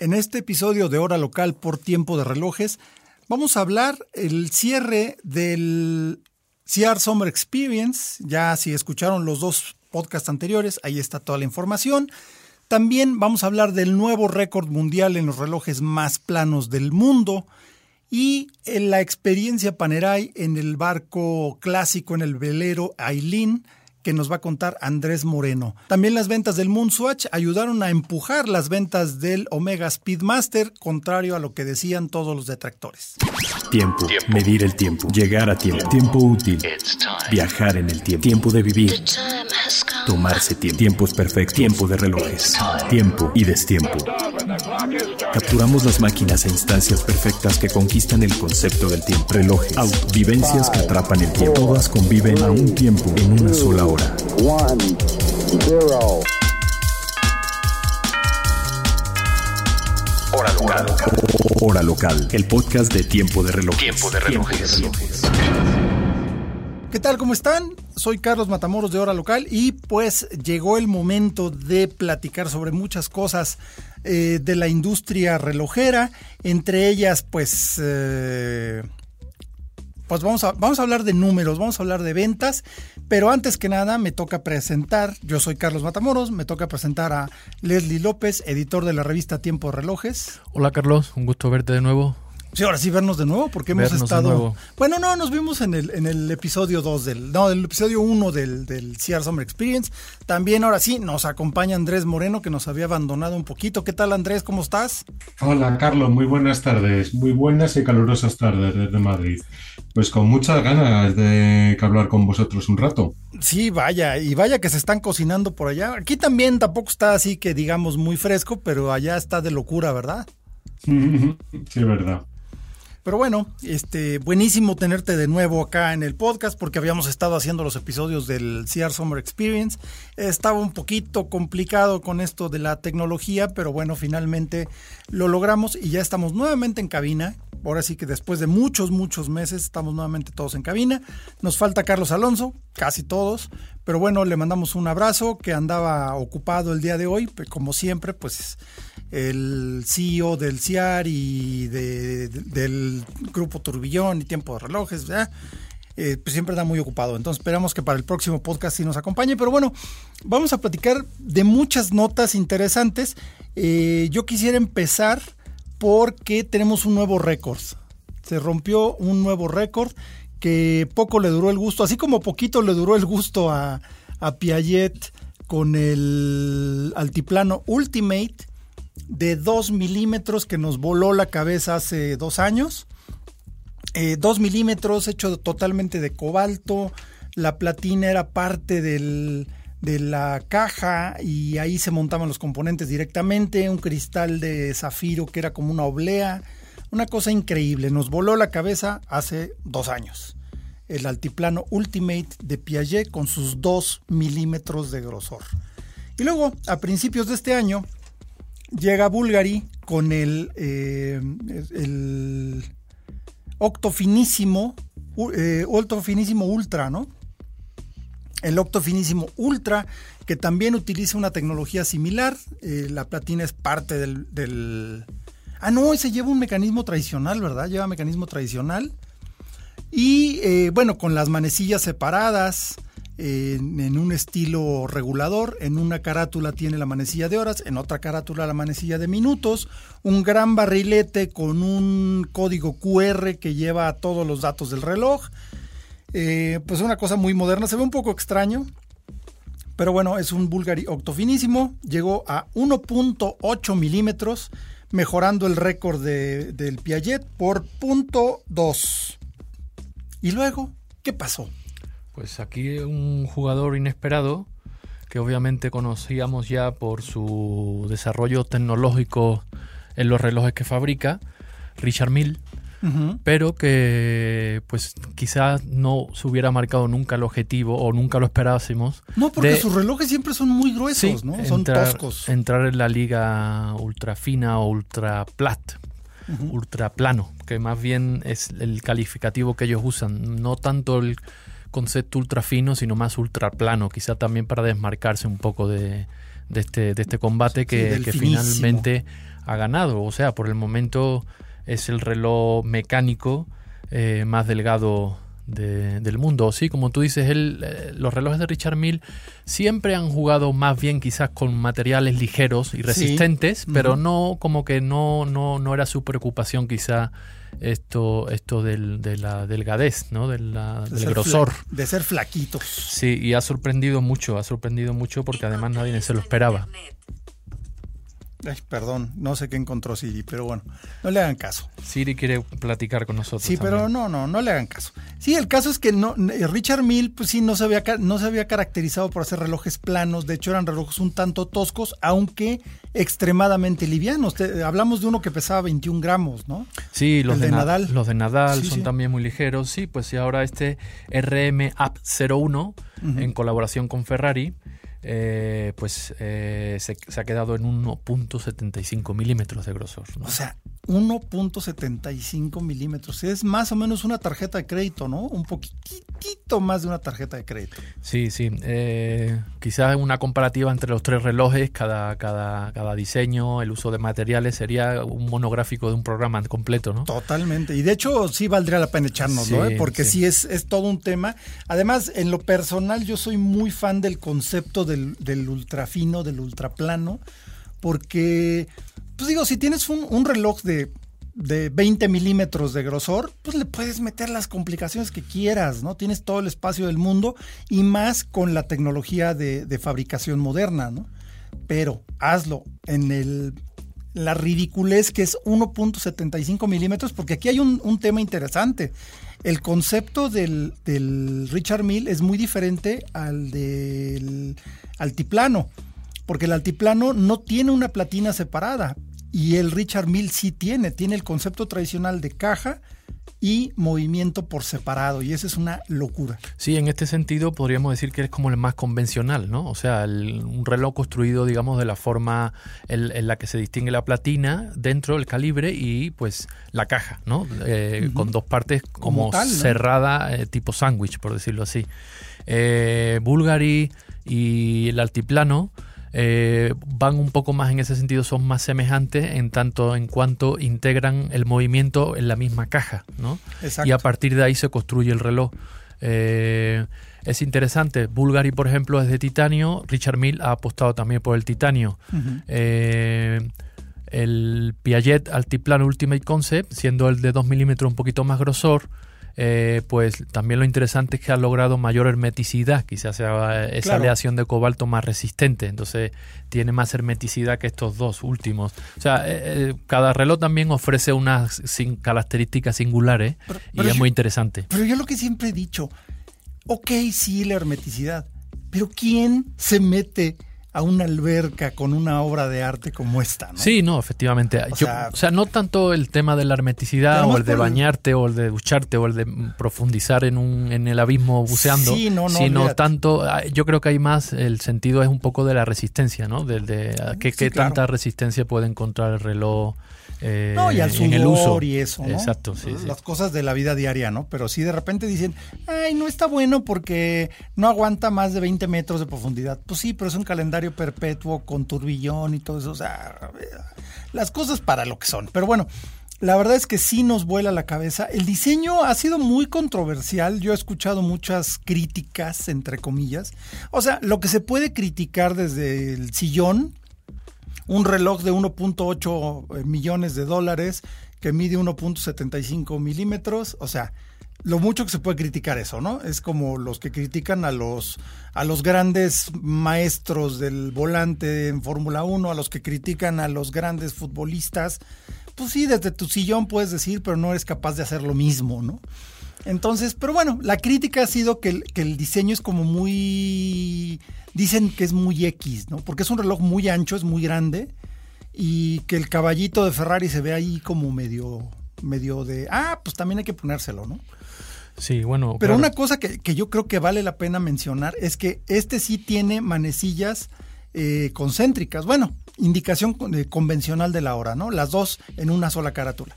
En este episodio de Hora Local por Tiempo de Relojes, vamos a hablar el cierre del CR Summer Experience. Ya si escucharon los dos podcasts anteriores, ahí está toda la información. También vamos a hablar del nuevo récord mundial en los relojes más planos del mundo y en la experiencia Panerai en el barco clásico, en el velero Aileen que nos va a contar Andrés Moreno. También las ventas del Moonswatch ayudaron a empujar las ventas del Omega Speedmaster, contrario a lo que decían todos los detractores. Tiempo, medir el tiempo, llegar a tiempo, tiempo útil, viajar en el tiempo, tiempo de vivir, tomarse tiempo, tiempos perfectos, tiempo de relojes, tiempo y destiempo. Capturamos las máquinas e instancias perfectas que conquistan el concepto del tiempo. Relojes, auto, vivencias que atrapan el tiempo. Todas conviven a un tiempo en una sola hora. Hora local. Hora local. El podcast de Tiempo de Relojes. Tiempo de Relojes. ¿Qué tal? ¿Cómo están? Soy Carlos Matamoros de Hora Local y pues llegó el momento de platicar sobre muchas cosas eh, de la industria relojera, entre ellas pues eh, pues vamos a, vamos a hablar de números, vamos a hablar de ventas, pero antes que nada me toca presentar, yo soy Carlos Matamoros, me toca presentar a Leslie López, editor de la revista Tiempo Relojes. Hola Carlos, un gusto verte de nuevo. Sí, ahora sí vernos de nuevo, porque hemos estado. Bueno, no, nos vimos en el, en el episodio 2 del. No, el episodio 1 del, del CR Summer Experience. También ahora sí nos acompaña Andrés Moreno, que nos había abandonado un poquito. ¿Qué tal, Andrés? ¿Cómo estás? Hola, Carlos, muy buenas tardes. Muy buenas y calurosas tardes desde Madrid. Pues con muchas ganas de hablar con vosotros un rato. Sí, vaya, y vaya que se están cocinando por allá. Aquí también tampoco está así que digamos muy fresco, pero allá está de locura, ¿verdad? Sí, verdad. Pero bueno, este, buenísimo tenerte de nuevo acá en el podcast porque habíamos estado haciendo los episodios del CR Summer Experience. Estaba un poquito complicado con esto de la tecnología, pero bueno, finalmente lo logramos y ya estamos nuevamente en cabina. Ahora sí que después de muchos, muchos meses estamos nuevamente todos en cabina. Nos falta Carlos Alonso, casi todos, pero bueno, le mandamos un abrazo que andaba ocupado el día de hoy, como siempre, pues el CEO del CIAR y del grupo Turbillón y Tiempo de Relojes, eh, pues siempre está muy ocupado. Entonces esperamos que para el próximo podcast sí nos acompañe. Pero bueno, vamos a platicar de muchas notas interesantes. Eh, yo quisiera empezar porque tenemos un nuevo récord. Se rompió un nuevo récord que poco le duró el gusto, así como poquito le duró el gusto a, a Piaget con el altiplano Ultimate de 2 milímetros que nos voló la cabeza hace dos años. 2 eh, milímetros hecho totalmente de cobalto. La platina era parte de la caja y ahí se montaban los componentes directamente. Un cristal de zafiro que era como una oblea. Una cosa increíble. Nos voló la cabeza hace dos años. El altiplano Ultimate de Piaget con sus 2 milímetros de grosor. Y luego, a principios de este año, llega Bulgari con el, eh, el octofinísimo, eh, octofinísimo ultra, ¿no? El octofinísimo ultra, que también utiliza una tecnología similar. Eh, la platina es parte del, del... Ah, no, ese lleva un mecanismo tradicional, ¿verdad? Lleva mecanismo tradicional. Y eh, bueno, con las manecillas separadas, en, un estilo regulador. En una carátula tiene la manecilla de horas, en otra carátula la manecilla de minutos. Un gran barrilete con un código QR que lleva todos los datos del reloj. Eh, pues una cosa muy moderna, se ve un poco extraño. Pero bueno, es un Bulgari octofinísimo. Llegó a 1.8 milímetros, mejorando el récord del Piaget por .2. Y luego, ¿qué pasó? Pues aquí un jugador inesperado que obviamente conocíamos ya por su desarrollo tecnológico en los relojes que fabrica, Richard Mill, pero que pues quizás no se hubiera marcado nunca el objetivo o nunca lo esperásemos. No, porque sus relojes siempre son muy gruesos, ¿no? Son toscos. Entrar en la liga ultra fina o ultra plat, ultra plano, que más bien es el calificativo que ellos usan, no tanto el concepto ultra fino, sino más ultra plano, quizá también para desmarcarse un poco de, este, de este combate que, finalmente ha ganado. O sea, por el momento es el reloj mecánico eh, más delgado del mundo. Sí, como tú dices, eh, los relojes de Richard Mille siempre han jugado más bien quizás con materiales ligeros y resistentes, pero no como que no, no, no era su preocupación quizá esto, esto del, de la delgadez, ¿no? del grosor. De ser flaquitos. Sí, y ha sorprendido mucho, ha sorprendido mucho porque además nadie se lo esperaba. Ay, perdón, no sé qué encontró Siri, pero bueno, no le hagan caso. Siri quiere platicar con nosotros. Sí, pero no, no, no le hagan caso. Sí, el caso es que no, eh, Richard Mill, pues sí, no se, había, no se había caracterizado por hacer relojes planos. De hecho, eran relojes un tanto toscos, aunque extremadamente livianos. hablamos de uno que pesaba 21 gramos, ¿no? Sí, los de, Nadal. Los de Nadal son también muy ligeros. Sí, pues sí, ahora este RM App 01, en colaboración con Ferrari eh, pues eh, se, ha quedado en 1.75 milímetros de grosor. O sea, 1.75 milímetros. Es más o menos una tarjeta de crédito, ¿no? Un poquitito más de una tarjeta de crédito. Sí, sí. Eh, quizás una comparativa entre los tres relojes, cada, cada, cada diseño, el uso de materiales, sería un monográfico de un programa completo, ¿no? Totalmente. Y de hecho sí valdría la pena echarnos, ¿no? Porque sí, es, es todo un tema. Además, en lo personal, yo soy muy fan del concepto de del, del ultrafino, del ultraplano, porque, pues digo, si tienes un, reloj de, de 20 milímetros de grosor, pues le puedes meter las complicaciones que quieras, ¿no? Tienes todo el espacio del mundo y más con la tecnología de, fabricación moderna, ¿no? Pero hazlo en el la ridiculez que es 1.75 milímetros, porque aquí hay un, un, tema interesante. El concepto del, Richard Mill es muy diferente al del altiplano, porque el altiplano no tiene una platina separada y el Richard Mill sí tiene, tiene el concepto tradicional de caja y movimiento por separado, y esa es una locura. Sí, en este sentido podríamos decir que es como el más convencional, ¿no? O sea, un reloj construido, digamos, de la forma en, la que se distingue la platina dentro del calibre y pues la caja, ¿no? Eh, con dos partes como, cerrada, eh, tipo sándwich, por decirlo así. Eh, Bulgari y el altiplano eh, van un poco más en ese sentido, son más semejantes en tanto en cuanto integran el movimiento en la misma caja, ¿no? Y a partir de ahí se construye el reloj. Eh, es interesante, Bulgari, por ejemplo, es de titanio, Richard Mill ha apostado también por el titanio. Eh, el Piaget Altiplano Ultimate Concept, siendo el de 2 milímetros un poquito más grosor, eh, pues también lo interesante es que ha logrado mayor hermeticidad, quizás sea esa aleación de cobalto más resistente, entonces tiene más hermeticidad que estos dos últimos. O sea, eh, eh, cada reloj también ofrece unas características singulares y es muy interesante. Pero yo lo que siempre he dicho, ok, sí, la hermeticidad, pero ¿quién se mete a una alberca con una obra de arte como esta. ¿no? Sí, no, efectivamente. O, sea, no tanto el tema de la hermeticidad o el de bañarte o el de ducharte o el de profundizar en, un, en el abismo buceando, sino tanto, ah, yo creo que hay más, el sentido es un poco de la resistencia, ¿no? De, de, qué, tanta resistencia puede encontrar el reloj eh, no, y al en el uso. y eso, ¿no? Exacto, sí, Las cosas de la vida diaria, ¿no? Pero si de repente dicen, ay, no está bueno porque no aguanta más de 20 metros de profundidad. Pues sí, pero es un calendario perpetuo con turbillón y todo eso. O sea, las cosas para lo que son. Pero bueno, la verdad es que sí nos vuela la cabeza. El diseño ha sido muy controversial. Yo he escuchado muchas críticas, entre comillas. O sea, lo que se puede criticar desde el sillón un reloj de 1.8 eh, millones de dólares que mide 1.75 milímetros, o sea, lo mucho que se puede criticar eso, ¿no? Es como los que critican a los, a los grandes maestros del volante en Fórmula 1, a los que critican a los grandes futbolistas. Pues sí, desde tu sillón puedes decir, pero no eres capaz de hacer lo mismo, ¿no? Entonces, pero bueno, la crítica ha sido que el, que el diseño es como muy... Dicen que es muy X, ¿no? Porque es un reloj muy ancho, es muy grande y que el caballito de Ferrari se ve ahí como medio, medio de... Ah, pues también hay que ponérselo, ¿no? Sí, bueno. Pero una cosa que, que, yo creo que vale la pena mencionar es que este sí tiene manecillas eh, concéntricas. Bueno, indicación eh, convencional de la hora, ¿no? Las dos en una sola carátula.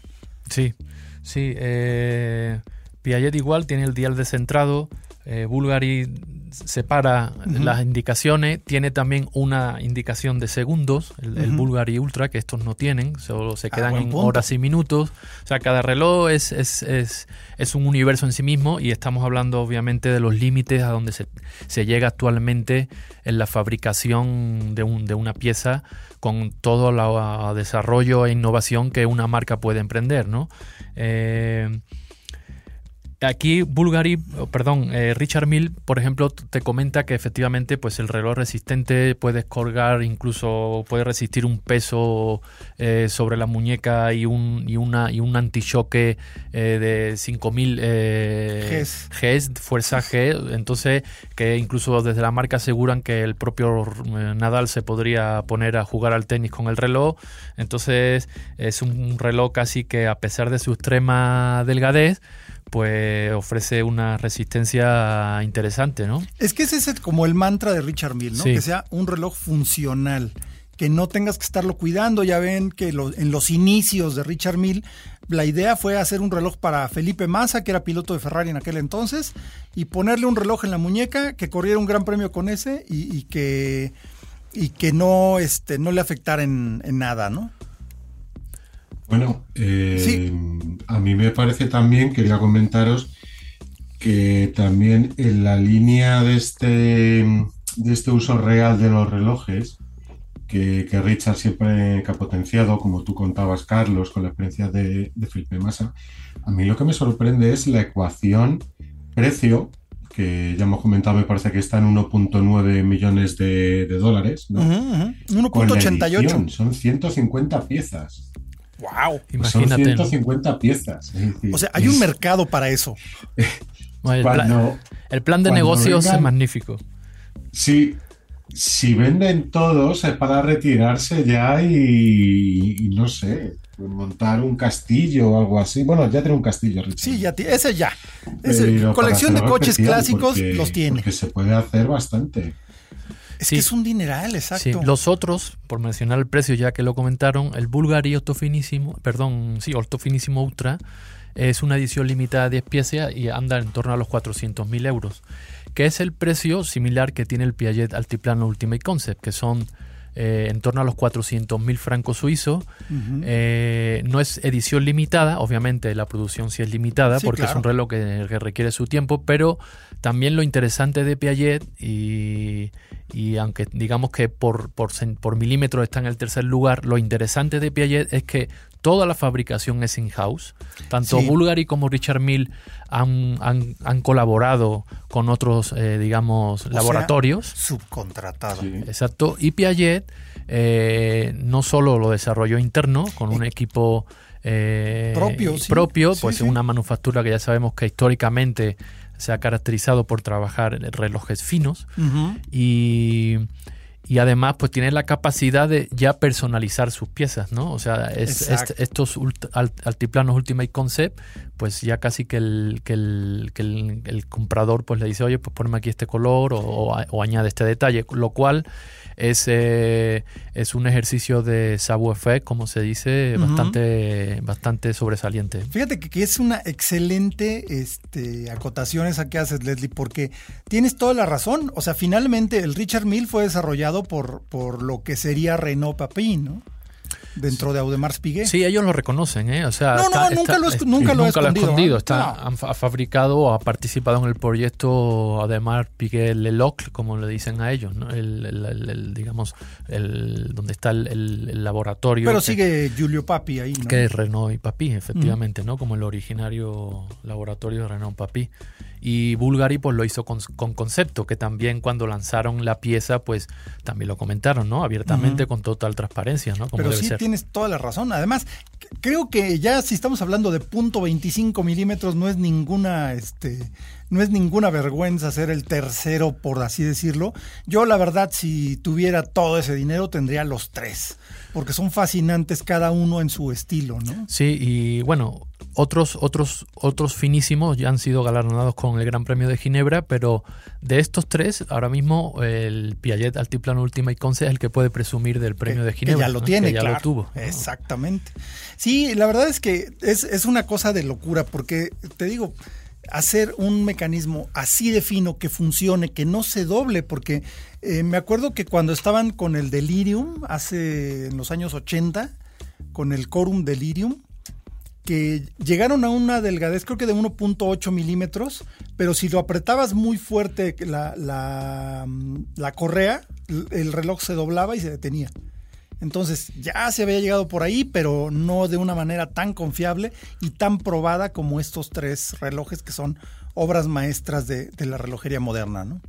Sí, sí. Eh, Piaget igual tiene el dial descentrado, eh, Bulgari separa las indicaciones, tiene también una indicación de segundos, el, Bulgari Ultra, que estos no tienen, solo se ah, quedan en horas y minutos. O sea, cada reloj es, es, es, es, un universo en sí mismo y estamos hablando obviamente de los límites a donde se, se llega actualmente en la fabricación de, un, de una pieza con todo el desarrollo e innovación que una marca puede emprender, ¿no? Eh, Aquí Bulgari, perdón, eh, Richard Mill, por ejemplo, te comenta que efectivamente pues el reloj resistente puede colgar, incluso puede resistir un peso eh, sobre la muñeca y un, y una, y un antichoque eh, de 5000 eh, Gs. fuerza G. Entonces, que incluso desde la marca aseguran que el propio Nadal se podría poner a jugar al tenis con el reloj. Entonces, es un reloj casi que a pesar de su extrema delgadez, pues ofrece una resistencia interesante, ¿no? Es que ese es como el mantra de Richard Mill, ¿no? Que sea un reloj funcional, que no tengas que estarlo cuidando. Ya ven que en los inicios de Richard Mill, la idea fue hacer un reloj para Felipe Massa, que era piloto de Ferrari en aquel entonces, y ponerle un reloj en la muñeca que corriera un gran premio con ese y, que y que no este no le afectara en nada, ¿no? Bueno, eh, a mí me parece también, quería comentaros que también en la línea de este, de este uso real de los relojes, que, Richard siempre ha potenciado, como tú contabas, Carlos, con la experiencia de, Felipe Massa, a mí lo que me sorprende es la ecuación precio, que ya hemos comentado, me parece que está en 1.9 millones de, dólares. ¿no? 1.88. Son 150 piezas. Wow, imagínate. Son 150 piezas. o sea, hay un mercado para eso. el, plan, de negocios es magnífico. Sí, si venden todos es para retirarse ya y, no sé, montar un castillo o algo así. Bueno, ya tiene un castillo. Sí, ya ese ya. colección de coches clásicos los tiene. Que se puede hacer bastante. Es que es un dineral, exacto. Los otros, por mencionar el precio ya que lo comentaron, el Bulgari Ortofinísimo, perdón, sí, Ortofinísimo Ultra, es una edición limitada de 10 piezas y anda en torno a los 400.000 euros, que es el precio similar que tiene el Piaget Altiplano Ultimate Concept, que son eh, en torno a los 400.000 francos suizos. Eh, no es edición limitada, obviamente la producción sí es limitada porque es un reloj que, requiere su tiempo, pero también lo interesante de Piaget y, aunque digamos que por, por, por milímetros está en el tercer lugar, lo interesante de Piaget es que toda la fabricación es in-house. Tanto Bulgari como Richard Mill han, han, colaborado con otros, eh, digamos, laboratorios. subcontratado. Exacto. Y Piaget eh, no solo lo desarrolló interno con un equipo eh, propio, propio pues una manufactura que ya sabemos que históricamente se ha caracterizado por trabajar relojes finos y y además pues tiene la capacidad de ya personalizar sus piezas, ¿no? O sea, es, estos altiplanos Ultimate Concept, pues ya casi que el, que el, que el, comprador pues le dice, oye, pues ponme aquí este color o, o añade este detalle, lo cual es, eh, es un ejercicio de savoir-faire, como se dice, bastante, bastante sobresaliente. Fíjate que, es una excelente este, acotación esa que haces, Leslie, porque tienes toda la razón. O sea, finalmente el Richard Mill fue desarrollado por, por lo que sería Renault Papin, ¿no? Dentro de Audemars Piguet. Sí, ellos lo reconocen, ¿eh? O sea, no, no, nunca, lo, nunca, lo, ha escondido. Está, ha fabricado, ha participado en el proyecto Audemars Piguet Leloc, como le dicen a ellos, ¿no? El, digamos, el, donde está el, laboratorio. Pero sigue Giulio Papi ahí, ¿no? Que es Renault y Papi, efectivamente, ¿no? Como el originario laboratorio de Renault Papi. Y Bulgari pues lo hizo con, concepto, que también cuando lanzaron la pieza pues también lo comentaron, ¿no? Abiertamente, con total transparencia, ¿no? Como Pero sí tienes toda la razón. Además, creo que ya si estamos hablando de punto .25 milímetros no es ninguna, este, no es ninguna vergüenza ser el tercero, por así decirlo. Yo la verdad, si tuviera todo ese dinero, tendría los tres, porque son fascinantes cada uno en su estilo, ¿no? Sí, y bueno, otros, otros, otros finísimos ya han sido galardonados con el Gran Premio de Ginebra, pero de estos tres, ahora mismo el Piaget Altiplano Ultimate Concept es el que puede presumir del Premio de Ginebra. Que ya lo tiene, ya lo tuvo. Exactamente. Sí, la verdad es que es, es una cosa de locura, porque te digo, hacer un mecanismo así de fino que funcione, que no se doble, porque eh, me acuerdo que cuando estaban con el Delirium, hace en los años 80, con el Corum Delirium, que llegaron a una delgadez creo que de 1.8 milímetros, pero si lo apretabas muy fuerte la, la, correa, el reloj se doblaba y se detenía. Entonces ya se había llegado por ahí, pero no de una manera tan confiable y tan probada como estos tres relojes que son obras maestras de, la relojería moderna, ¿no?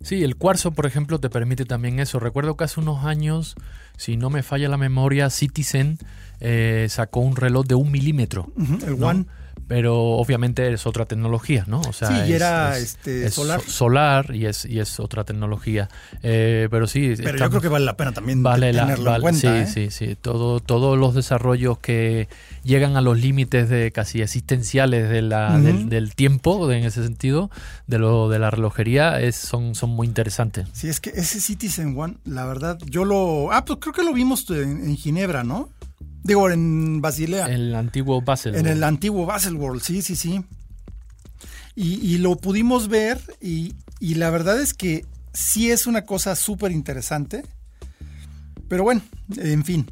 Sí, el cuarzo, por ejemplo, te permite también eso. Recuerdo que hace unos años, si no me falla la memoria, Citizen eh, sacó un reloj de un milímetro. el One pero obviamente es otra tecnología, ¿no? O sea, sí, y era este, solar. solar y es, y es otra tecnología. Eh, pero sí. Pero yo creo que vale la pena también vale tenerlo en cuenta. Sí, ¿eh? sí, sí. Todo, todos los desarrollos que llegan a los límites de casi existenciales de la, del, tiempo, en ese sentido, de lo de la relojería, es, son, son muy interesantes. Sí, es que ese Citizen One, la verdad, yo lo. Ah, pues creo que lo vimos en Ginebra, ¿no? Digo, en Basilea. En el antiguo Basel. En el antiguo Baselworld, sí, sí, sí. Y, lo pudimos ver y, la verdad es que sí es una cosa súper interesante. Pero bueno, en fin.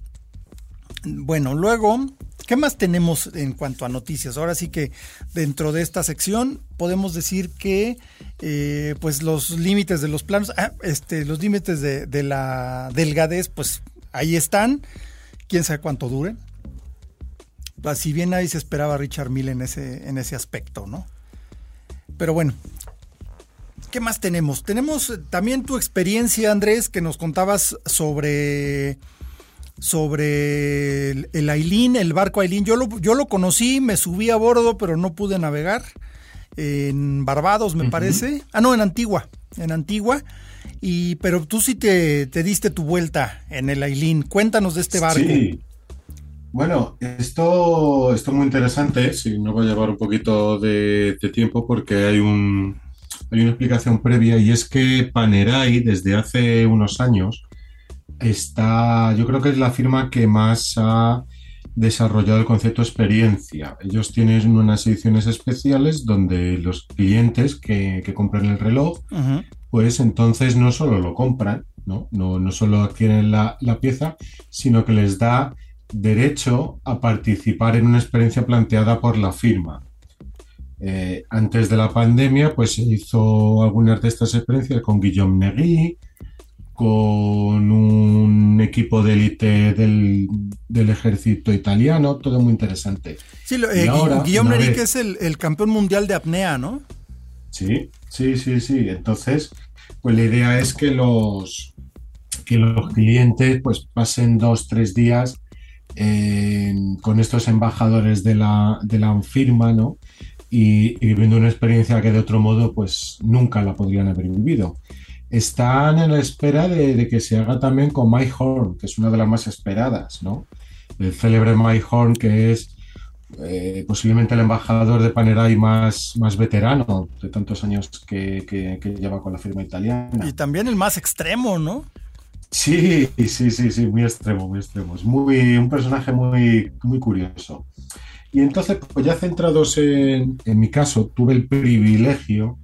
Bueno, luego, ¿qué más tenemos en cuanto a noticias? Ahora sí que dentro de esta sección podemos decir que eh, pues los límites de los planos, ah, este, los límites de, de la delgadez, pues ahí están quién sabe cuánto dure. Si bien nadie se esperaba a Richard Mill en ese, en ese aspecto, ¿no? Pero bueno, ¿qué más tenemos? Tenemos eh, también tu experiencia, Andrés, que nos contabas sobre, sobre el, Ailín, el barco Ailín. Yo lo, yo lo conocí, me subí a bordo, pero no pude navegar. En Barbados, me parece. Ah, no, en Antigua. En Antigua. Y, pero tú sí te, diste tu vuelta en el Ailín. Cuéntanos de este barco. Sí. Bueno, esto, esto es muy interesante. Sí, nos va a llevar un poquito de, tiempo porque hay, un, hay una explicación previa y es que Panerai desde hace unos años está, yo creo que es la firma que más ha desarrollado el concepto experiencia. Ellos tienen unas ediciones especiales donde los clientes que, compran el reloj pues entonces no solo lo compran, no, no, solo adquieren la, pieza, sino que les da derecho a participar en una experiencia planteada por la firma. Eh, antes de la pandemia, pues se hizo algunas de estas experiencias con Guillaume Negui, con un equipo de élite del, ejército italiano, todo muy interesante. Sí, eh, Guillaume Negui, que es el, el, campeón mundial de apnea, ¿no? Sí, sí, sí, sí. Entonces, pues la idea es que los, que los clientes pues pasen dos, tres días con estos embajadores de la, de la firma, ¿no? Y, viviendo una experiencia que de otro modo pues nunca la podrían haber vivido. Están en la espera de, que se haga también con My Horn, que es una de las más esperadas, ¿no? El célebre My Horn, que es eh, posiblemente el embajador de Panerai más, más veterano de tantos años que, lleva con la firma italiana. Y también el más extremo, ¿no? Sí, sí, sí, sí, muy extremo, muy extremo. Es muy, un personaje muy, muy curioso. Y entonces, pues ya centrados en, en mi caso, tuve el privilegio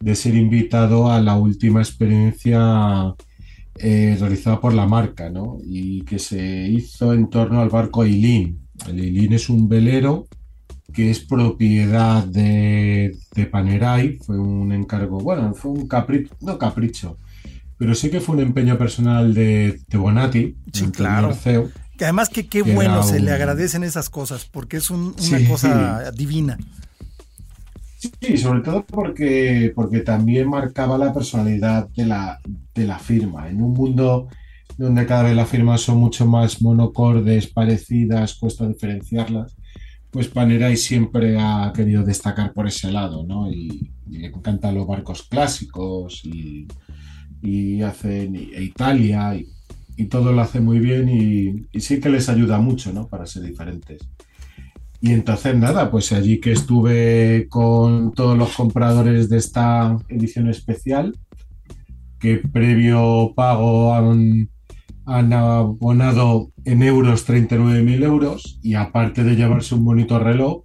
de ser invitado a la última experiencia eh, realizada por la marca, ¿no? Y que se hizo en torno al barco Eileen, el Eileen es un velero que es propiedad de, de, Panerai, fue un encargo, bueno, fue un capricho, no capricho, pero sí que fue un empeño personal de, de Bonatti, sí, claro. que además que qué bueno se le agradecen esas cosas, porque es una cosa divina. Sí, sobre todo porque, porque también marcaba la personalidad de la, de la firma. En un mundo donde cada vez las firmas son mucho más monocordes, parecidas, cuesta diferenciarlas, pues Panerai siempre ha querido destacar por ese lado, ¿no? Y, le encantan los barcos clásicos y, y hacen e Italia y, todo lo hace muy bien y, sí que les ayuda mucho, ¿no? Para ser diferentes. Y entonces nada, pues allí que estuve con todos los compradores de esta edición especial, que previo pago han han abonado en euros 39.000 euros y aparte de llevarse un bonito reloj,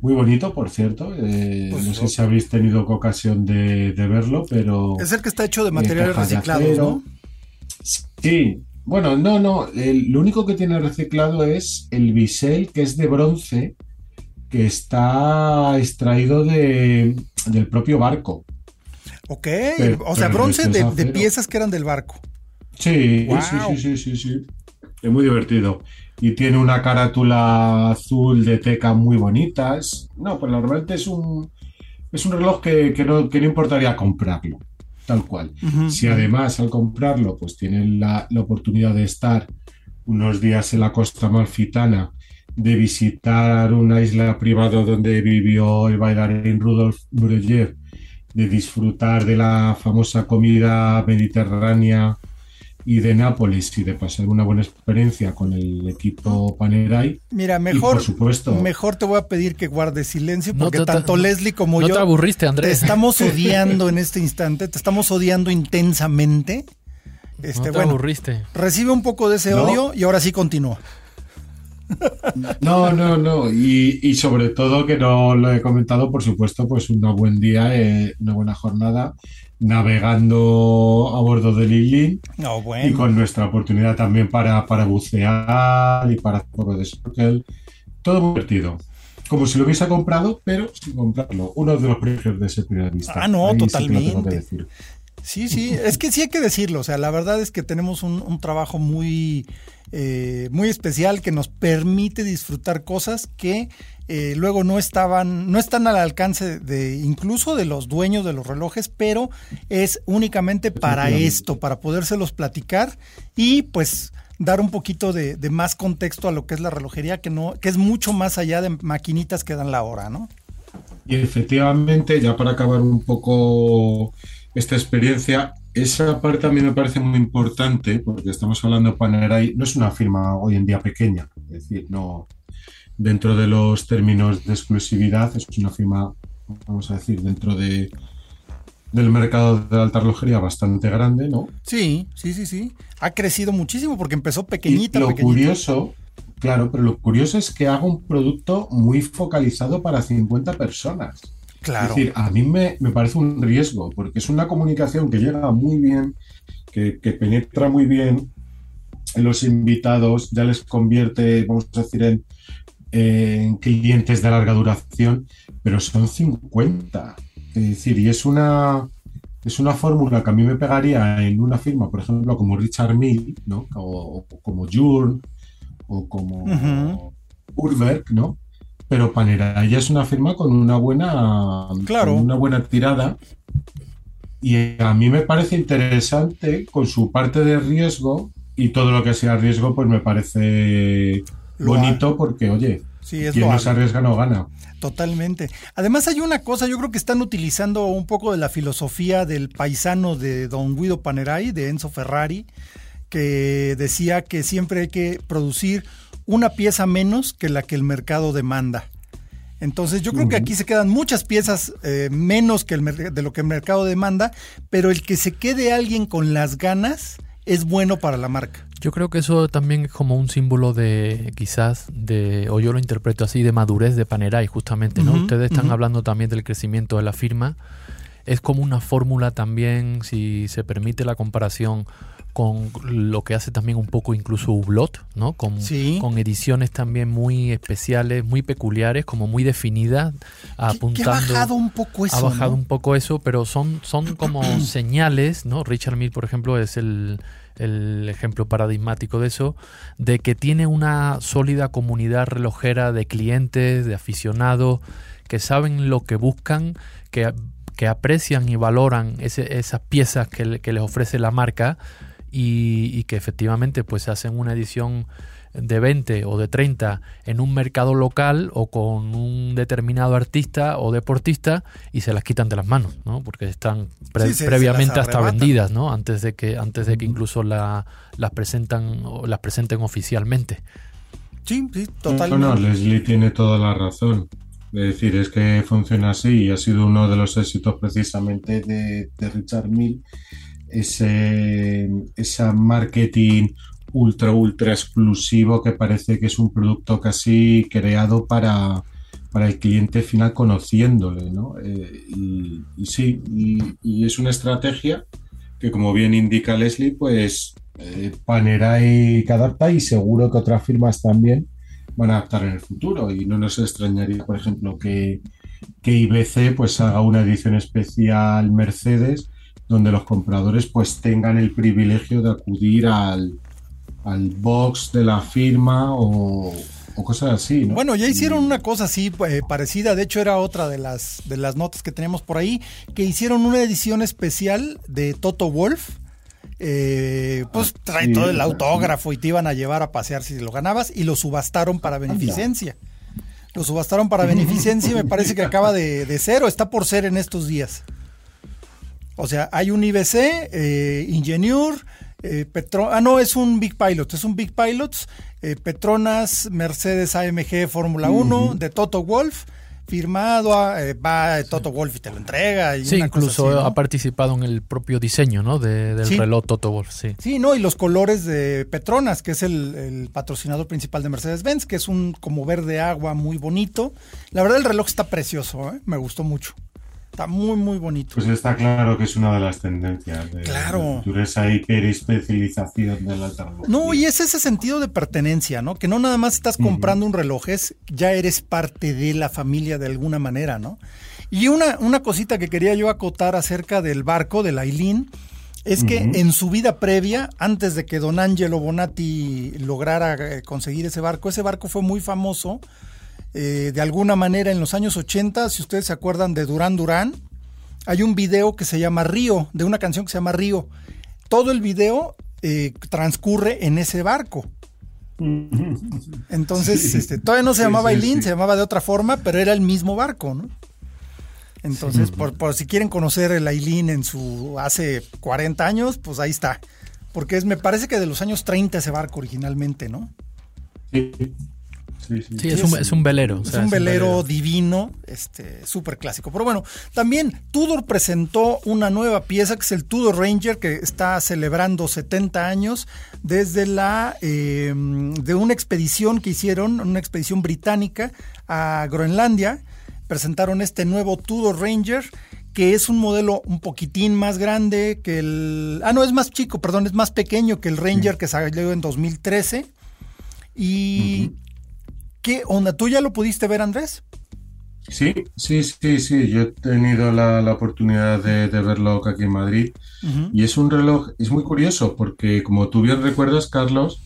Muy bonito, por cierto. Eh, pues no sé si habéis tenido ocasión de, verlo, pero. Es el que está hecho de materiales reciclados, ¿no? Sí. Bueno, no, no. lo único que tiene reciclado es el bisel, que es de bronce, que está extraído de, del propio barco. Ok. o sea, bronce de, piezas que eran del barco. Sí, sí, sí, sí, sí, sí. Es muy divertido y tiene una carátula azul de teca muy bonita. no, pues realmente es un, es un reloj que, no, importaría comprarlo, tal cual. Si además al comprarlo, pues tienen la, oportunidad de estar unos días en la costa malfitana, de visitar una isla privada donde vivió el bailarín Rudolf Nureyev, de disfrutar de la famosa comida mediterránea y de Nápoles y de pasar una buena experiencia con el equipo Panerai. Mira, mejor, por supuesto, mejor te voy a pedir que guardes silencio porque tanto Leslie como yo te aburriste, Andrés. te estamos odiando en este instante, te estamos odiando intensamente. Este, te aburriste. Recibe un poco de ese odio y ahora sí continúa. No, no, no. Y, sobre todo que no lo he comentado, por supuesto, pues un buen día, eh, una buena jornada navegando a bordo del Lili y con nuestra oportunidad también para, para bucear y para un poco de snorkel. Todo muy divertido. Como si lo hubiese comprado, pero sin comprarlo. Uno de los precios de ese primer vista. Ah, no, totalmente. Sí, sí, es que sí hay que decirlo. O sea, la verdad es que tenemos un, trabajo muy, eh, muy especial que nos permite disfrutar cosas que eh, luego no estaban, no están al alcance de incluso de los dueños de los relojes, pero es únicamente para esto, para podérselos platicar y pues dar un poquito de, más contexto a lo que es la relojería, que no, que es mucho más allá de maquinitas que dan la hora, ¿no? Y efectivamente, ya para acabar un poco esta experiencia, esa parte a mí me parece muy importante, porque estamos hablando de Panerai, no es una firma hoy en día pequeña, es decir, no, dentro de los términos de exclusividad, es una firma, vamos a decir, dentro de del mercado de la alta relojería bastante grande, ¿no? Sí, sí, sí, sí. Ha crecido muchísimo porque empezó pequeñita. lo curioso, claro, pero lo curioso es que haga un producto muy focalizado para 50 personas. Claro. Es decir, a mí me, parece un riesgo, porque es una comunicación que llega muy bien, que, que penetra muy bien en los invitados, ya les convierte, vamos a decir, en en clientes de larga duración, pero son 50. Es decir, y es una, es una fórmula que a mí me pegaría en una firma, por ejemplo, como Richard Mill, ¿no? O, como Jurn, o como Urberg, ¿no? Pero Panera ella es una firma con una buena, claro. una buena tirada. Y a mí me parece interesante con su parte de riesgo y todo lo que sea riesgo, pues me parece bonito porque, oye, sí, es quien no se arriesga no gana. Totalmente. Además hay una cosa, yo creo que están utilizando un poco de la filosofía del paisano de Don Guido Panerai, de Enzo Ferrari, que decía que siempre hay que producir una pieza menos que la que el mercado demanda. Entonces yo creo que aquí se quedan muchas piezas eh, menos que el de lo que el mercado demanda, pero el que se quede alguien con las ganas es bueno para la marca. Yo creo que eso también es como un símbolo de, quizás, de, o yo lo interpreto así, de madurez de Panerai, justamente, ¿no? Ustedes están hablando también del crecimiento de la firma. Es como una fórmula también, si se permite la comparación, con lo que hace también un poco incluso Hublot, ¿no? Con, con ediciones también muy especiales, muy peculiares, como muy definidas, apuntando... ha bajado un poco eso, Ha bajado un poco eso, pero son, son como señales, ¿no? Richard Mill, por ejemplo, es el el ejemplo paradigmático de eso, de que tiene una sólida comunidad relojera de clientes, de aficionados, que saben lo que buscan, que, que aprecian y valoran esas piezas que, les ofrece la marca y, y, que efectivamente pues hacen una edición de 20 o de 30 en un mercado local o con un determinado artista o deportista y se las quitan de las manos, ¿no? Porque están previamente hasta vendidas, ¿no? Antes de que antes de que incluso la, las presentan o las presenten oficialmente. Sí, sí, totalmente. No, Leslie tiene toda la razón. Es decir, es que funciona así y ha sido uno de los éxitos precisamente de, de Richard Mill ese, esa marketing ultra, ultra exclusivo que parece que es un producto casi creado para, para el cliente final conociéndole, ¿no? Eh, y, sí, y, es una estrategia que como bien indica Leslie, pues eh, Panerai que adapta y seguro que otras firmas también van a adaptar en el futuro y no nos extrañaría, por ejemplo, que, que IBC pues haga una edición especial Mercedes donde los compradores pues tengan el privilegio de acudir al, al box de la firma o, cosas así, ¿no? Bueno, ya hicieron una cosa así eh, parecida, de hecho era otra de las, de las notas que teníamos por ahí, que hicieron una edición especial de Toto Wolf. Eh, pues ah, trae todo el autógrafo y te iban a llevar a pasear si lo ganabas y lo subastaron para beneficencia. Lo subastaron para beneficencia y me parece que acaba de, de ser o está por ser en estos días. O sea, hay un IBC, eh, Ingenieur, eh, ah, no, es un Big Pilot, es un Big Pilots, eh, Petronas, Mercedes AMG Fórmula 1, de Toto Wolf, firmado, a, eh, va Toto Wolf y te lo entrega. sí, incluso ha participado en el propio diseño ¿no? del reloj Toto Wolf. Sí. sí, no, y los colores de Petronas, que es el, el patrocinador principal de Mercedes-Benz, que es un como verde agua muy bonito. La verdad el reloj está precioso, me gustó mucho. Está muy, muy bonito. Pues está claro que es una de las tendencias. De, claro. De esa hiperespecialización de la tecnología. No, y es ese sentido de pertenencia, ¿no? Que no nada más estás comprando un reloj, es ya eres parte de la familia de alguna manera, ¿no? Y una, una cosita que quería yo acotar acerca del barco, de la Aileen, es que en su vida previa, antes de que Don Angelo Bonatti lograra eh, conseguir ese barco, ese barco fue muy famoso eh, de alguna manera en los años 80, si ustedes se acuerdan de Durán Durán, hay un video que se llama Río, de una canción que se llama Río. Todo el video eh, transcurre en ese barco. Entonces, este, todavía no se llamaba Eileen, se llamaba de otra forma, pero era el mismo barco, ¿no? Entonces, por, por, si quieren conocer el Aileen en su hace 40 años, pues ahí está. Porque es, me parece que de los años 30 ese barco originalmente, ¿no? Sí. Sí, es, un, es, un, velero. Es, un, velero divino, este, súper clásico. Pero bueno, también Tudor presentó una nueva pieza que es el Tudor Ranger, que está celebrando 70 años desde la em, de una expedición que hicieron, una expedición británica a Groenlandia. Presentaron este nuevo Tudor Ranger que es un modelo un poquitín más grande que el... Ah, no, es más chico, perdón, es más pequeño que el Ranger que salió en 2013. Y ¿Qué onda? ¿Tú ya lo pudiste ver, Andrés? Sí, sí, sí, sí. Yo he tenido la, oportunidad de, verlo aquí en Madrid. Y es un reloj, es muy curioso porque como tú bien recuerdas, Carlos,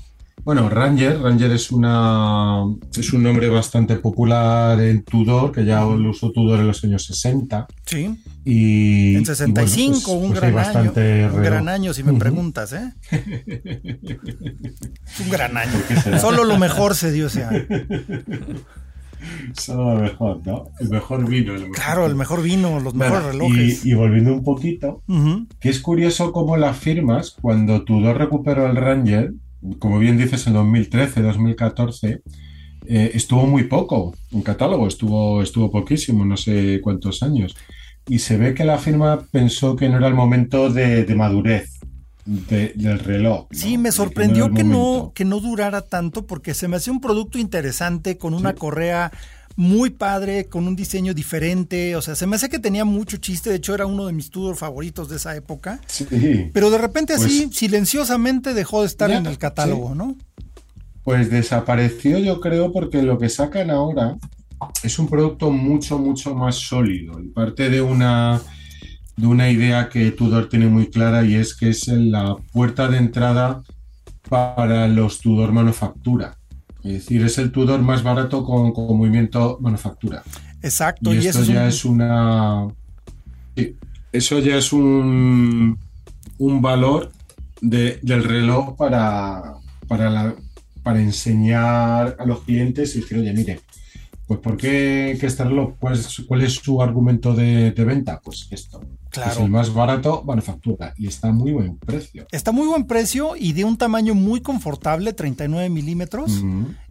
bueno, Ranger, Ranger es una es un nombre bastante popular en Tudor, que ya lo usó Tudor en los años 60. Sí. Y, en 65, pues, un, pues gran año, un gran año. si me preguntas, ¿eh? un gran año. Solo lo mejor se dio ese año. Solo lo mejor, ¿no? El mejor vino. claro, el mejor vino, los mejores relojes. Y, volviendo un poquito, que es curioso cómo las firmas, cuando Tudor recuperó el Ranger, como bien dices, en 2013, 2014, eh, estuvo muy poco en catálogo, estuvo, estuvo poquísimo, no sé cuántos años. Y se ve que la firma pensó que no era el momento de, madurez del reloj. Sí, me sorprendió que no, que no, durara tanto porque se me hacía un producto interesante con una correa muy padre, con un diseño diferente. O sea, se me hace que tenía mucho chiste. De hecho, era uno de mis Tudor favoritos de esa época. Sí. Pero de repente así, pues silenciosamente dejó de estar en el catálogo, ¿no? Pues desapareció, yo creo, porque lo que sacan ahora es un producto mucho, mucho más sólido. Y parte de una, de una idea que Tudor tiene muy clara y es que es la puerta de entrada para los Tudor manufactura. Es decir, es el Tudor más barato con, movimiento manufactura. Exacto. Y, esto ya es una... eso ya es un, un valor del reloj para, para, para enseñar a los clientes y decir, oye, mire, pues ¿por qué reloj? Pues, ¿Cuál es su argumento de, venta? Pues esto. Claro. Es el más barato manufactura y está a muy buen precio. Está muy buen precio y de un tamaño muy confortable, 39 milímetros.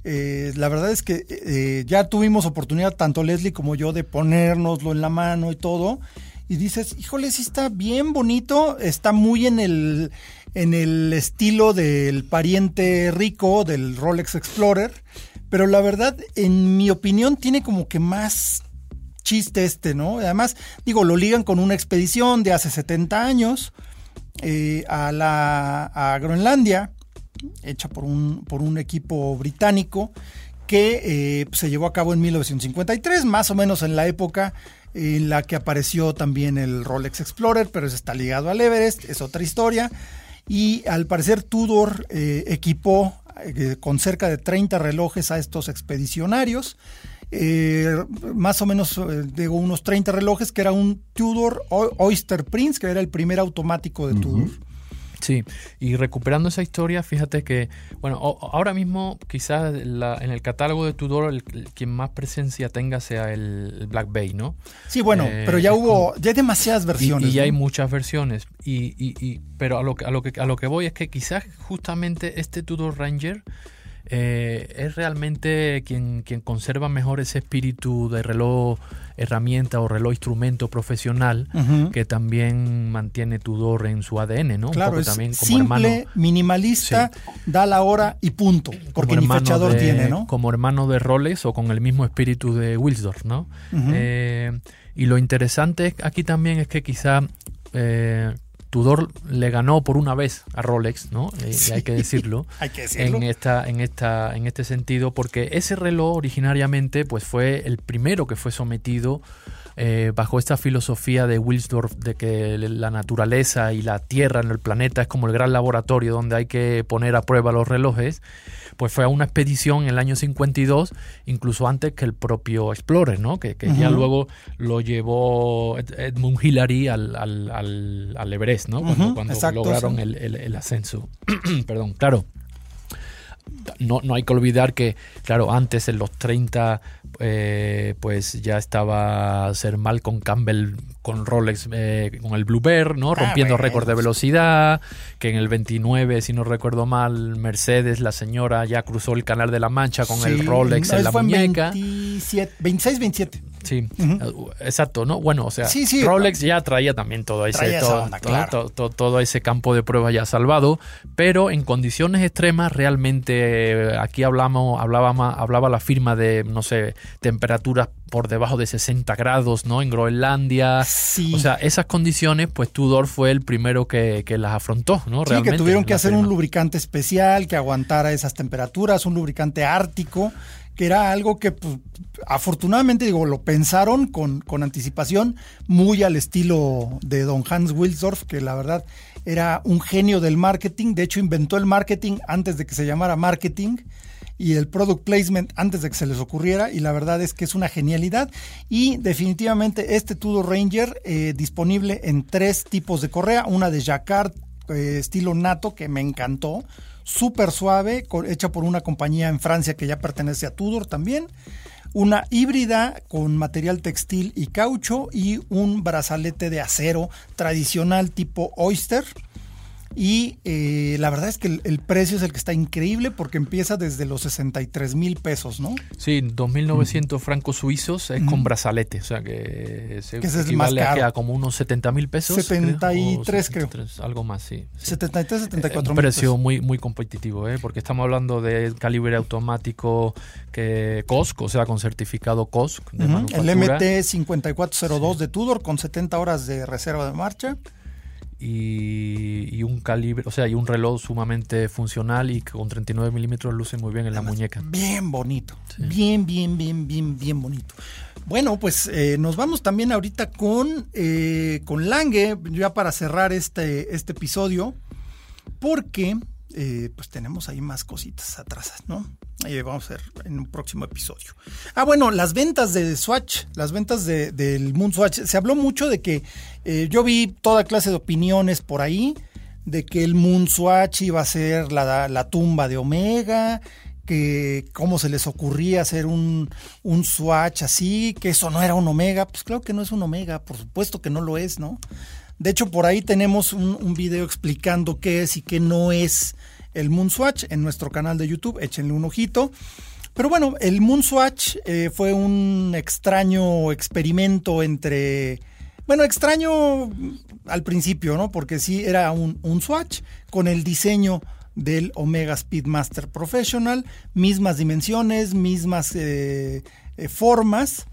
Eh, la verdad es que eh, ya tuvimos oportunidad, tanto Leslie como yo, de ponérnoslo en la mano y todo. Y dices, híjole, sí está bien bonito, está muy en el, en el estilo del pariente rico del Rolex Explorer pero la verdad, en mi opinión, tiene como que más chiste este, ¿no? Además, digo, lo ligan con una expedición de hace 70 años eh, a, la, a Groenlandia, hecha por un, por un equipo británico que eh, se llevó a cabo en 1953, más o menos en la época en la que apareció también el Rolex Explorer, pero está ligado al Everest, es otra historia. Y al parecer Tudor eh, equipó con cerca de 30 relojes a estos expedicionarios. Eh, más o menos, digo, unos 30 relojes, que era un Tudor Oyster Prince, que era el primer automático de Tudor. Sí, y recuperando esa historia, fíjate que, bueno, ahora mismo quizás en el catálogo de Tudor el, quien más presencia tenga sea el, Black Bay, ¿no? Sí, bueno, eh, pero ya hubo, ya hay demasiadas versiones. Y, ya hay muchas versiones, y, y, pero a lo, a, lo que, a lo que voy es que quizás justamente este Tudor Ranger eh, es realmente quien, quien conserva mejor ese espíritu de reloj herramienta o reloj instrumento profesional que también mantiene Tudor en su ADN, ¿no? Claro, también como simple, minimalista, da la hora y punto, porque ni fechador tiene, ¿no? Como hermano de Rolex o con el mismo espíritu de Wilsdorf, ¿no? Eh, y lo interesante aquí también es que quizá eh, Tudor le ganó por una vez a Rolex, ¿no? Eh, hay que decirlo. hay que decirlo. En esta, en esta, en este sentido, porque ese reloj originariamente, pues fue el primero que fue sometido eh, bajo esta filosofía de Wilsdorf de que la naturaleza y la tierra en el planeta es como el gran laboratorio donde hay que poner a prueba los relojes, pues fue a una expedición en el año 52, incluso antes que el propio Explorer, ¿no? que, ya luego lo llevó Edmund Hillary al, al, al, Everest, ¿no? cuando, lograron el, el ascenso. Perdón, claro no, no hay que olvidar que, claro, antes en los 30, eh, pues ya estaba Sir Malcolm Campbell con Rolex, eh, con el Blue Bear, ¿no? Ah, Rompiendo récord de velocidad, que en el 29, si no recuerdo mal, Mercedes, la señora, ya cruzó el Canal de la Mancha con el Rolex en la muñeca. 26, 27. Sí, exacto, ¿no? Bueno, o sea, Rolex ya traía también todo ese, todo, ese campo de prueba ya salvado, pero en condiciones extremas realmente eh, aquí hablamos, hablaba, hablaba la firma de, no sé, temperaturas por debajo de 60 grados, ¿no? En Groenlandia. Sí. O sea, esas condiciones, pues Tudor fue el primero que, las afrontó, ¿no? Sí, que tuvieron que hacer un lubricante especial que aguantara esas temperaturas, un lubricante ártico que era algo que pues, afortunadamente digo, lo pensaron con, con, anticipación, muy al estilo de don Hans Wilsdorf, que la verdad era un genio del marketing, de hecho inventó el marketing antes de que se llamara marketing y el product placement antes de que se les ocurriera y la verdad es que es una genialidad. Y definitivamente este Tudor Ranger eh, disponible en tres tipos de correa, una de jacquard eh, estilo nato que me encantó, súper suave, hecha por una compañía en Francia que ya pertenece a Tudor también. Una híbrida con material textil y caucho y un brazalete de acero tradicional tipo Oyster y eh, la verdad es que el, precio es el que está increíble porque empieza desde los 63 mil pesos, ¿no? Sí, 2.900 francos suizos es con brazalete, o sea que se que equivale a, como unos 70 mil pesos. 73 creo. algo más, sí. 73, 74 mil. Un precio muy, muy competitivo, ¿eh? porque estamos hablando de calibre automático que COSC, o sea, con certificado COSC. De El MT 5402 de Tudor con 70 horas de reserva de marcha y, un calibre, o sea, y un reloj sumamente funcional y con 39 milímetros luce muy bien en la muñeca. Bien bonito, bien, bien, bien, bien, bien bonito. Bueno, pues eh, nos vamos también ahorita con, eh, con Lange, ya para cerrar este, este episodio, porque eh, pues tenemos ahí más cositas atrás, ¿no? Ahí vamos a ver en un próximo episodio. Ah, bueno, las ventas de Swatch, las ventas de, del Moon Swatch. Se habló mucho de que eh, yo vi toda clase de opiniones por ahí, de que el Moon Swatch iba a ser la, la tumba de Omega, que cómo se les ocurría hacer un, un Swatch así, que eso no era un Omega. Pues claro que no es un Omega, por supuesto que no lo es, ¿no? De hecho, por ahí tenemos un, video explicando qué es y qué no es el Moonswatch en nuestro canal de YouTube. Échenle un ojito. Pero bueno, el Moonswatch eh, fue un extraño experimento entre. Bueno, extraño al principio, ¿no? Porque sí era un, un swatch con el diseño del Omega Speedmaster Professional, mismas dimensiones, mismas eh, eh, formas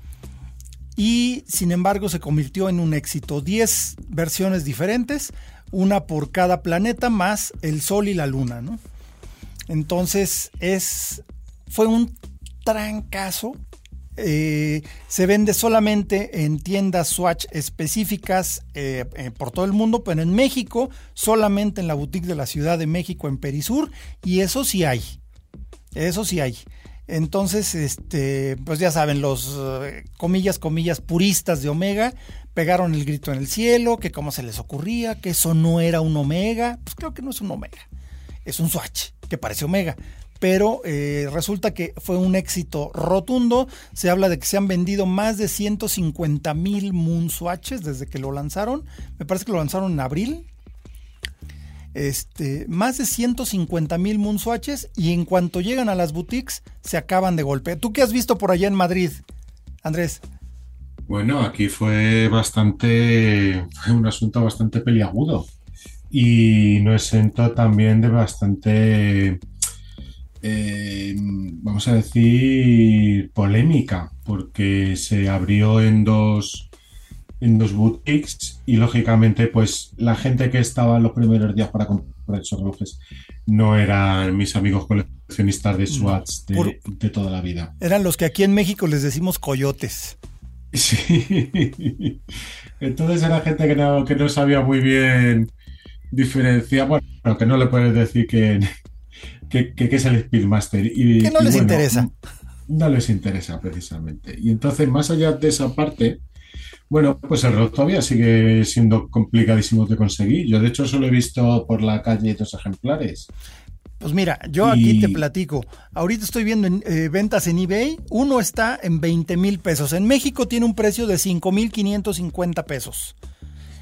y sin embargo se convirtió en un éxito. 10 versiones diferentes, una por cada planeta más el Sol y la Luna, ¿no? Entonces es fue un trancazo. Eh, se vende solamente en tiendas Swatch específicas eh, eh, por todo el mundo, pero en México solamente en la boutique de la Ciudad de México en Perisur y eso sí hay, eso sí hay. Entonces, este, pues ya saben, los comillas, comillas puristas de Omega pegaron el grito en el cielo, que cómo se les ocurría, que eso no era un Omega, pues creo que no es un Omega, es un Swatch que parece Omega pero eh, resulta que fue un éxito rotundo. Se habla de que se han vendido más de 150 mil Moonswatches desde que lo lanzaron. Me parece que lo lanzaron en abril. Este, más de 150 mil Moonswatches y en cuanto llegan a las boutiques se acaban de golpe. ¿Tú qué has visto por allá en Madrid, Andrés? Bueno, aquí fue bastante, un asunto bastante peliagudo y no exento también de bastante eh, vamos a decir, polémica, porque se abrió en dos, en dos boutiques y lógicamente pues la gente que estaba los primeros días para comprar esos relojes no eran mis amigos coleccionistas de SWATs de, de toda la vida. Eran los que aquí en México les decimos coyotes. Sí. Entonces era gente que no, que no sabía muy bien diferenciar, bueno, que no le puedes decir que, que, es el Speedmaster. Y, que no les interesa. No les interesa precisamente. Y entonces, más allá de esa parte, bueno, pues el reloj todavía sigue siendo complicadísimo de conseguir. Yo, de hecho, solo he visto por la calle dos ejemplares. Pues mira, yo aquí te platico. Ahorita estoy viendo eh, ventas en eBay. Uno está en 20 mil pesos. En México tiene un precio de 5 mil 550 pesos.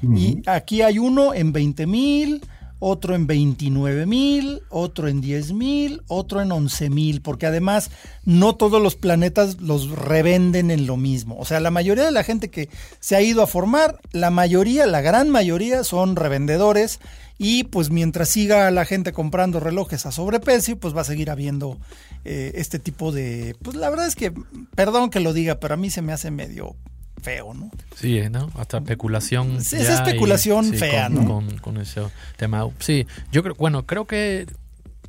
Y aquí hay uno en 20 mil, otro en 29 mil, otro en 10 mil, otro en 11 mil, porque además no todos los planetas los revenden en lo mismo. O sea, la mayoría de la gente que se ha ido a formar, la mayoría, la gran mayoría son revendedores y pues mientras siga la gente comprando relojes a sobreprecio, pues va a seguir habiendo eh, este tipo de... Pues la verdad es que, perdón que lo diga, pero a mí se me hace medio feo, ¿no? Sí, ¿no? Hasta especulación. Esa especulación fea, ¿no? Con, ese tema. Sí, yo creo, bueno, creo que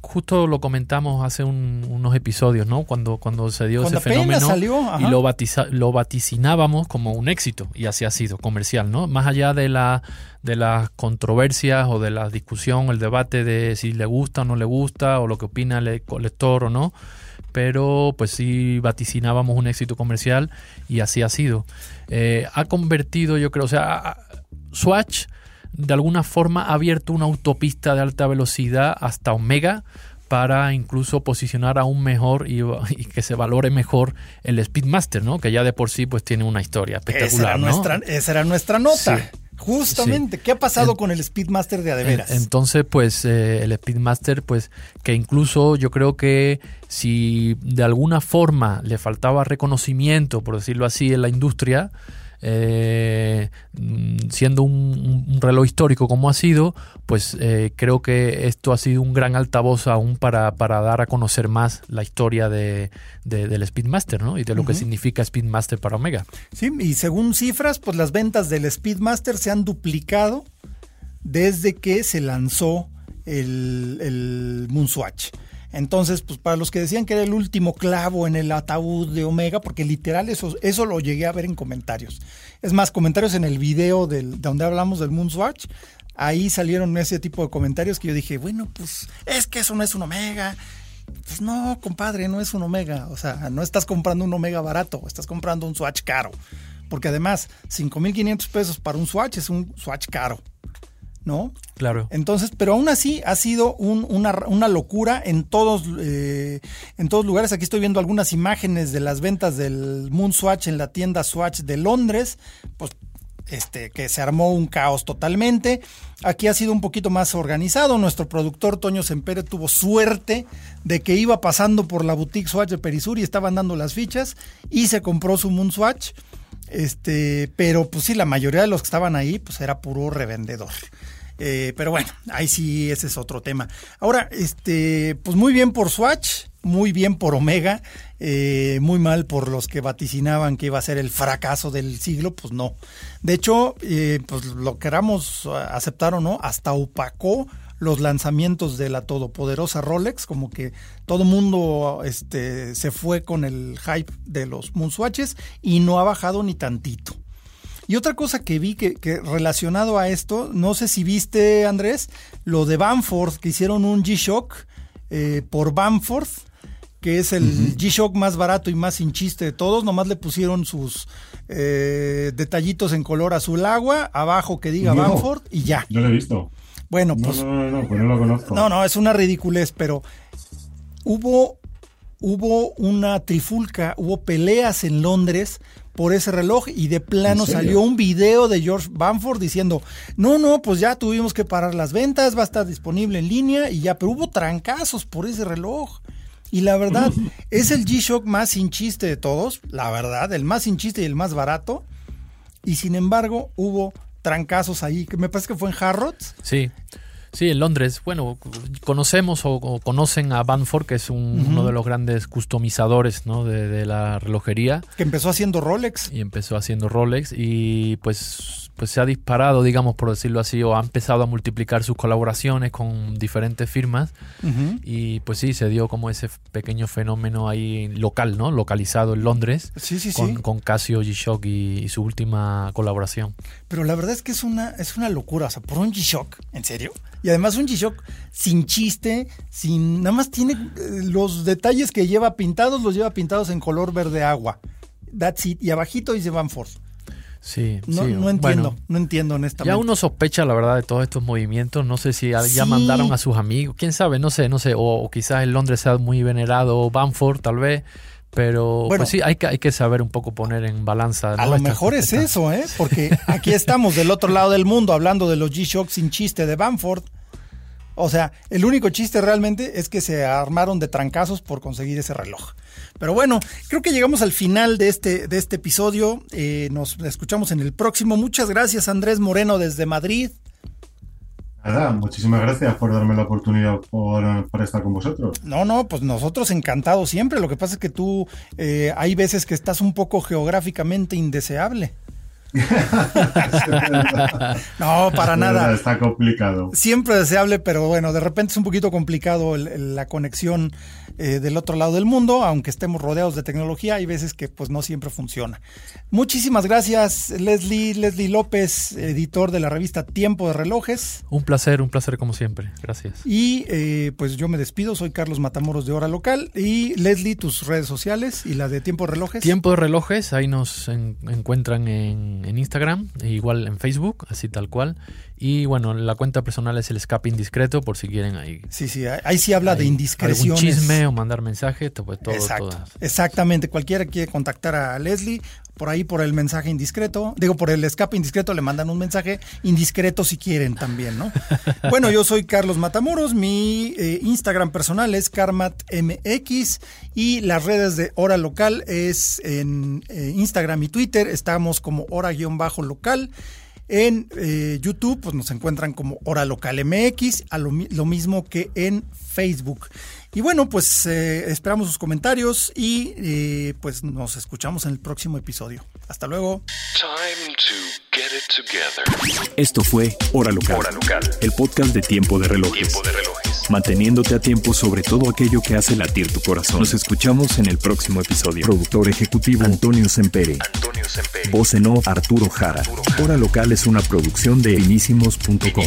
justo lo comentamos hace unos episodios, ¿no? Cuando, cuando se dio ese fenómeno y lo, lo vaticinábamos como un éxito y así ha sido comercial, ¿no? Más allá de la de las controversias o de la discusión, el debate de si le gusta o no le gusta o lo que opina el lector o no, pero pues sí vaticinábamos un éxito comercial y así ha sido. Eh, ha convertido, yo creo, o sea, Swatch de alguna forma ha abierto una autopista de alta velocidad hasta Omega para incluso posicionar aún mejor y, que se valore mejor el Speedmaster, ¿no? Que ya de por sí pues tiene una historia espectacular. Esa era, nuestra, esa era nuestra nota. Justamente, ¿qué ha pasado con el Speedmaster de Adeveras? Entonces, pues eh, el Speedmaster, pues que incluso yo creo que si de alguna forma le faltaba reconocimiento, por decirlo así, en la industria, eh, siendo un, reloj histórico como ha sido, pues eh, creo que esto ha sido un gran altavoz aún para, dar a conocer más la historia de, del Speedmaster ¿no? y de lo que significa Speedmaster para Omega. Sí, y según cifras, pues las ventas del Speedmaster se han duplicado desde que se lanzó el, el Moonswatch. Entonces, pues para los que decían que era el último clavo en el ataúd de Omega, porque literal eso, eso lo llegué a ver en comentarios. Es más, comentarios en el video del, de donde hablamos del Moonswatch, ahí salieron ese tipo de comentarios que yo dije, bueno, pues es que eso no es un Omega. Pues no, compadre, no es un Omega. O sea, no estás comprando un Omega barato, estás comprando un Swatch caro. Porque además, 5.500 pesos para un Swatch es un Swatch caro. ¿No? Claro. Entonces, pero aún así ha sido una, locura en todos, eh, en todos lugares. Aquí estoy viendo algunas imágenes de las ventas del Moon Swatch en la tienda Swatch de Londres. Pues este, que se armó un caos totalmente. Aquí ha sido un poquito más organizado. Nuestro productor Toño Sempere tuvo suerte de que iba pasando por la boutique Swatch de Perisur y estaban dando las fichas y se compró su Moon Swatch. Este, pero pues sí, la mayoría de los que estaban ahí, pues era puro revendedor. Eh, pero bueno, ahí sí, ese es otro tema. Ahora, este, pues muy bien por Swatch, muy bien por Omega, eh, muy mal por los que vaticinaban que iba a ser el fracaso del siglo, pues no. De hecho, eh, pues lo queramos aceptar o no, hasta opacó los lanzamientos de la todopoderosa Rolex, como que todo mundo este, se fue con el hype de los Moonswatches y no ha bajado ni tantito. Y otra cosa que vi que, relacionado a esto, no sé si viste Andrés, lo de Bamford, que hicieron un G-Shock eh, por Bamford que es el G-Shock más barato y más sin chiste de todos. Nomás le pusieron sus eh, detallitos en color azul agua, abajo que diga Bamford y ya. Yo lo he visto. Bueno, pues. No, no, no, pues no lo conozco. No, no, es una ridiculez, pero hubo, hubo una trifulca, hubo peleas en Londres por ese reloj y de plano salió un video de George Bamford diciendo, no, no, pues ya tuvimos que parar las ventas, va a estar disponible en línea y ya, pero hubo trancazos por ese reloj. Y la verdad, es el G-Shock más sin chiste de todos, la verdad, el más sin chiste y el más barato. Y sin embargo, hubo trancazos ahí, que me parece que fue en Harrods. Sí. Sí, en Londres. Bueno, conocemos o, conocen a Banford, que es uno de los grandes customizadores ¿no? de, la relojería. Que empezó haciendo Rolex. Y empezó haciendo Rolex y pues, pues se ha disparado, digamos, por decirlo así, o ha empezado a multiplicar sus colaboraciones con diferentes firmas. Y pues sí, se dio como ese pequeño fenómeno ahí local, ¿no? Localizado en Londres. Sí, sí, con, sí. Con Casio G-Shock y, su última colaboración. Pero la verdad es que es una, es una locura. O sea, por un G-Shock, ¿en serio? Y además un G-Shock sin chiste, sin. Nada más tiene eh, los detalles que lleva pintados, los lleva pintados en color verde agua. That's it. Y abajito dice Van Force. Sí, no, sí. no entiendo, no entiendo honestamente. Ya uno sospecha, la verdad, de todos estos movimientos. No sé si ya mandaron a sus amigos, quién sabe, no sé, no sé. O, quizás en Londres sea muy venerado Banford, tal vez. Pero bueno, pues sí, hay que, hay que saber un poco poner en balanza. A lo mejor es eso, ¿eh? Porque aquí estamos del otro lado del mundo hablando de los G-Shock sin chiste de Banford. O sea, el único chiste realmente es que se armaron de trancazos por conseguir ese reloj. Pero bueno, creo que llegamos al final de este, de este episodio. Eh, nos escuchamos en el próximo. Muchas gracias, Andrés Moreno, desde Madrid. Nada, muchísimas gracias por darme la oportunidad por, estar con vosotros. No, no, pues nosotros encantados siempre. Lo que pasa es que tú eh, hay veces que estás un poco geográficamente indeseable. no, para nada. Está complicado. Siempre deseable, pero bueno, de repente es un poquito complicado la conexión eh, del otro lado del mundo, aunque estemos rodeados de tecnología, hay veces que pues no siempre funciona. Muchísimas gracias, Leslie, Leslie López, editor de la revista Tiempo de Relojes. Un placer, un placer como siempre. Gracias. Y eh, pues yo me despido, soy Carlos Matamoros de Hora Local. Y Leslie, tus redes sociales y la de Tiempo de Relojes. Tiempo de Relojes, ahí nos encuentran en en, Instagram, e igual en Facebook, así tal cual. Y bueno, la cuenta personal es el escape indiscreto, por si quieren ahí. Sí, sí, ahí sí habla de indiscreciones. Algún chisme o mandar mensaje, pues todo, Exactamente, cualquiera quiere contactar a Leslie, por ahí por el mensaje indiscreto, digo por el escape indiscreto le mandan un mensaje indiscreto si quieren también, ¿no? bueno, yo soy Carlos Matamoros, mi eh, Instagram personal es karmatmx y las redes de Hora Local es en eh, Instagram y Twitter, estamos como hora-local. En eh, YouTube pues nos encuentran como Hora Local MX, a lo, mismo que en Facebook. Y bueno, pues eh, esperamos sus comentarios y eh, pues nos escuchamos en el próximo episodio. Hasta luego. Esto fue Hora Local, el podcast de Tiempo de Relojes. Tiempo de Relojes. Manteniéndote a tiempo sobre todo aquello que hace latir tu corazón. Nos escuchamos en el próximo episodio. Productor ejecutivo Antonio Sempere. Antonio Sempere. Voz en off Arturo Jara. Hora Local es una producción de finísimos.com.